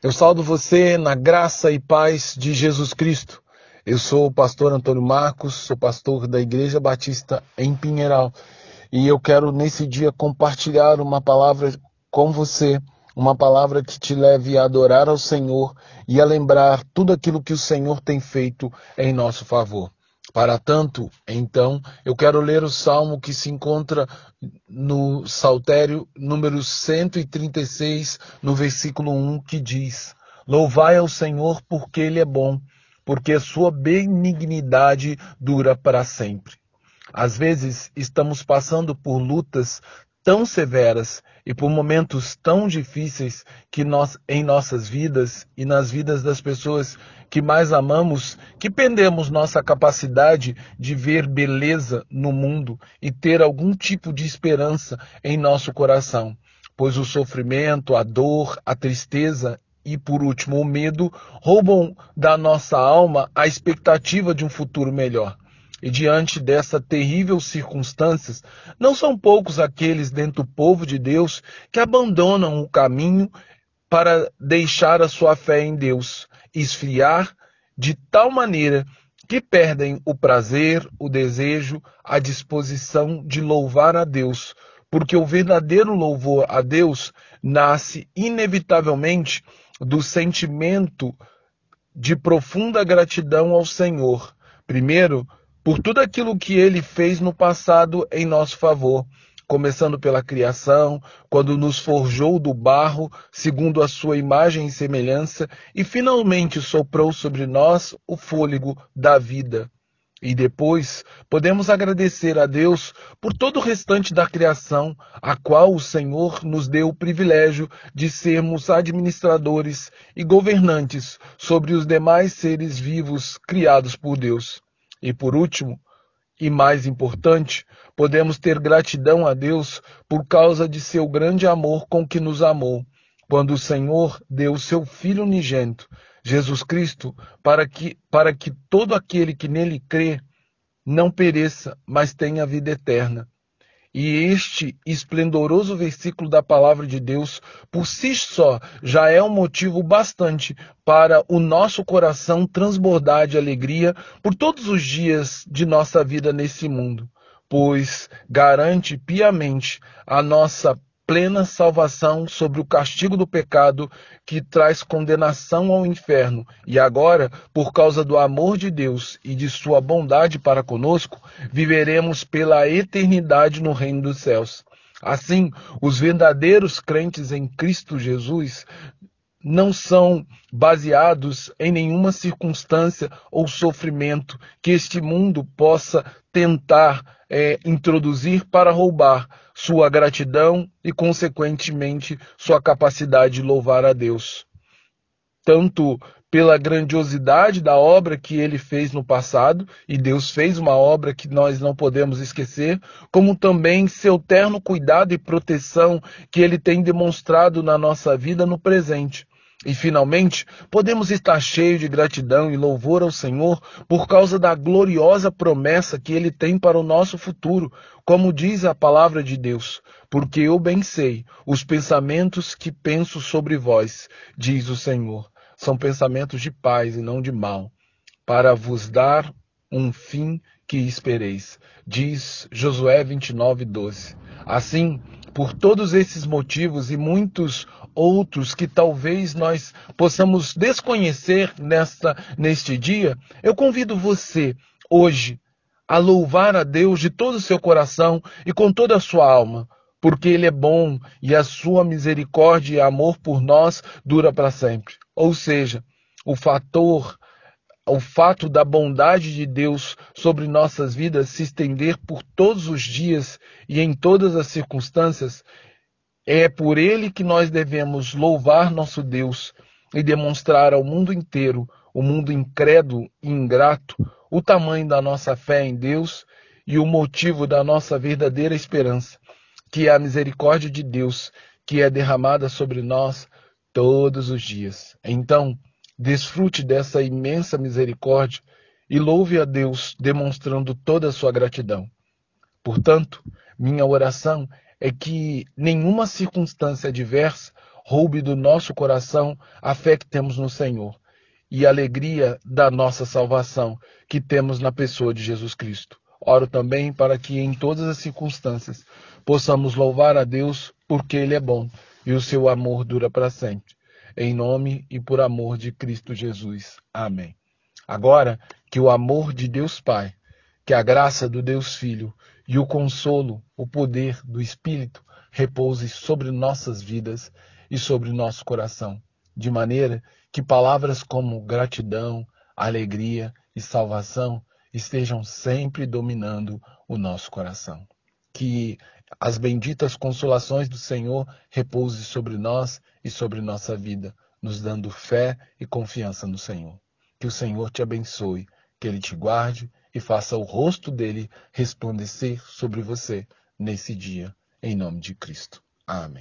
Eu saldo você na graça e paz de Jesus Cristo. Eu sou o pastor Antônio Marcos, sou pastor da Igreja Batista em Pinheiral e eu quero nesse dia compartilhar uma palavra com você, uma palavra que te leve a adorar ao Senhor e a lembrar tudo aquilo que o Senhor tem feito em nosso favor. Para tanto, então, eu quero ler o salmo que se encontra no Saltério número 136, no versículo 1, que diz: Louvai ao Senhor porque Ele é bom, porque sua benignidade dura para sempre. Às vezes estamos passando por lutas tão severas e por momentos tão difíceis que nós em nossas vidas e nas vidas das pessoas que mais amamos, que perdemos nossa capacidade de ver beleza no mundo e ter algum tipo de esperança em nosso coração, pois o sofrimento, a dor, a tristeza e, por último, o medo roubam da nossa alma a expectativa de um futuro melhor. E diante dessas terríveis circunstâncias, não são poucos aqueles dentro do povo de Deus que abandonam o caminho para deixar a sua fé em Deus esfriar de tal maneira que perdem o prazer, o desejo, a disposição de louvar a Deus, porque o verdadeiro louvor a Deus nasce inevitavelmente do sentimento de profunda gratidão ao Senhor. Primeiro, por tudo aquilo que ele fez no passado em nosso favor, começando pela criação, quando nos forjou do barro, segundo a sua imagem e semelhança, e finalmente soprou sobre nós o fôlego da vida. E depois podemos agradecer a Deus por todo o restante da criação, a qual o Senhor nos deu o privilégio de sermos administradores e governantes sobre os demais seres vivos criados por Deus. E por último, e mais importante, podemos ter gratidão a Deus por causa de seu grande amor com que nos amou, quando o Senhor deu seu Filho unigênito, Jesus Cristo, para que, para que todo aquele que nele crê não pereça, mas tenha vida eterna. E este esplendoroso versículo da palavra de Deus, por si só, já é um motivo bastante para o nosso coração transbordar de alegria por todos os dias de nossa vida nesse mundo, pois garante piamente a nossa plena salvação sobre o castigo do pecado que traz condenação ao inferno. E agora, por causa do amor de Deus e de sua bondade para conosco, viveremos pela eternidade no reino dos céus. Assim, os verdadeiros crentes em Cristo Jesus não são baseados em nenhuma circunstância ou sofrimento que este mundo possa tentar é, introduzir para roubar sua gratidão e, consequentemente, sua capacidade de louvar a Deus. Tanto pela grandiosidade da obra que ele fez no passado, e Deus fez uma obra que nós não podemos esquecer, como também seu terno cuidado e proteção que ele tem demonstrado na nossa vida no presente. E finalmente, podemos estar cheios de gratidão e louvor ao Senhor por causa da gloriosa promessa que Ele tem para o nosso futuro, como diz a palavra de Deus. Porque eu bem sei os pensamentos que penso sobre vós, diz o Senhor. São pensamentos de paz e não de mal, para vos dar um fim que espereis, diz Josué 29, 12. Assim, por todos esses motivos e muitos outros que talvez nós possamos desconhecer nesta, neste dia, eu convido você hoje a louvar a Deus de todo o seu coração e com toda a sua alma, porque Ele é bom e a sua misericórdia e amor por nós dura para sempre. Ou seja, o fator o fato da bondade de Deus sobre nossas vidas se estender por todos os dias e em todas as circunstâncias, é por ele que nós devemos louvar nosso Deus e demonstrar ao mundo inteiro, o mundo incrédulo e ingrato, o tamanho da nossa fé em Deus e o motivo da nossa verdadeira esperança, que é a misericórdia de Deus que é derramada sobre nós todos os dias. Então, Desfrute dessa imensa misericórdia e louve a Deus, demonstrando toda a sua gratidão. Portanto, minha oração é que nenhuma circunstância adversa roube do nosso coração a fé que temos no Senhor e a alegria da nossa salvação que temos na pessoa de Jesus Cristo. Oro também para que em todas as circunstâncias possamos louvar a Deus porque Ele é bom e o seu amor dura para sempre. Em nome e por amor de Cristo Jesus. Amém. Agora, que o amor de Deus Pai, que a graça do Deus Filho e o consolo, o poder do Espírito repouse sobre nossas vidas e sobre nosso coração, de maneira que palavras como gratidão, alegria e salvação estejam sempre dominando o nosso coração. Que as benditas consolações do Senhor repouse sobre nós e sobre nossa vida, nos dando fé e confiança no Senhor. Que o Senhor te abençoe, que ele te guarde e faça o rosto dele resplandecer sobre você nesse dia, em nome de Cristo. Amém.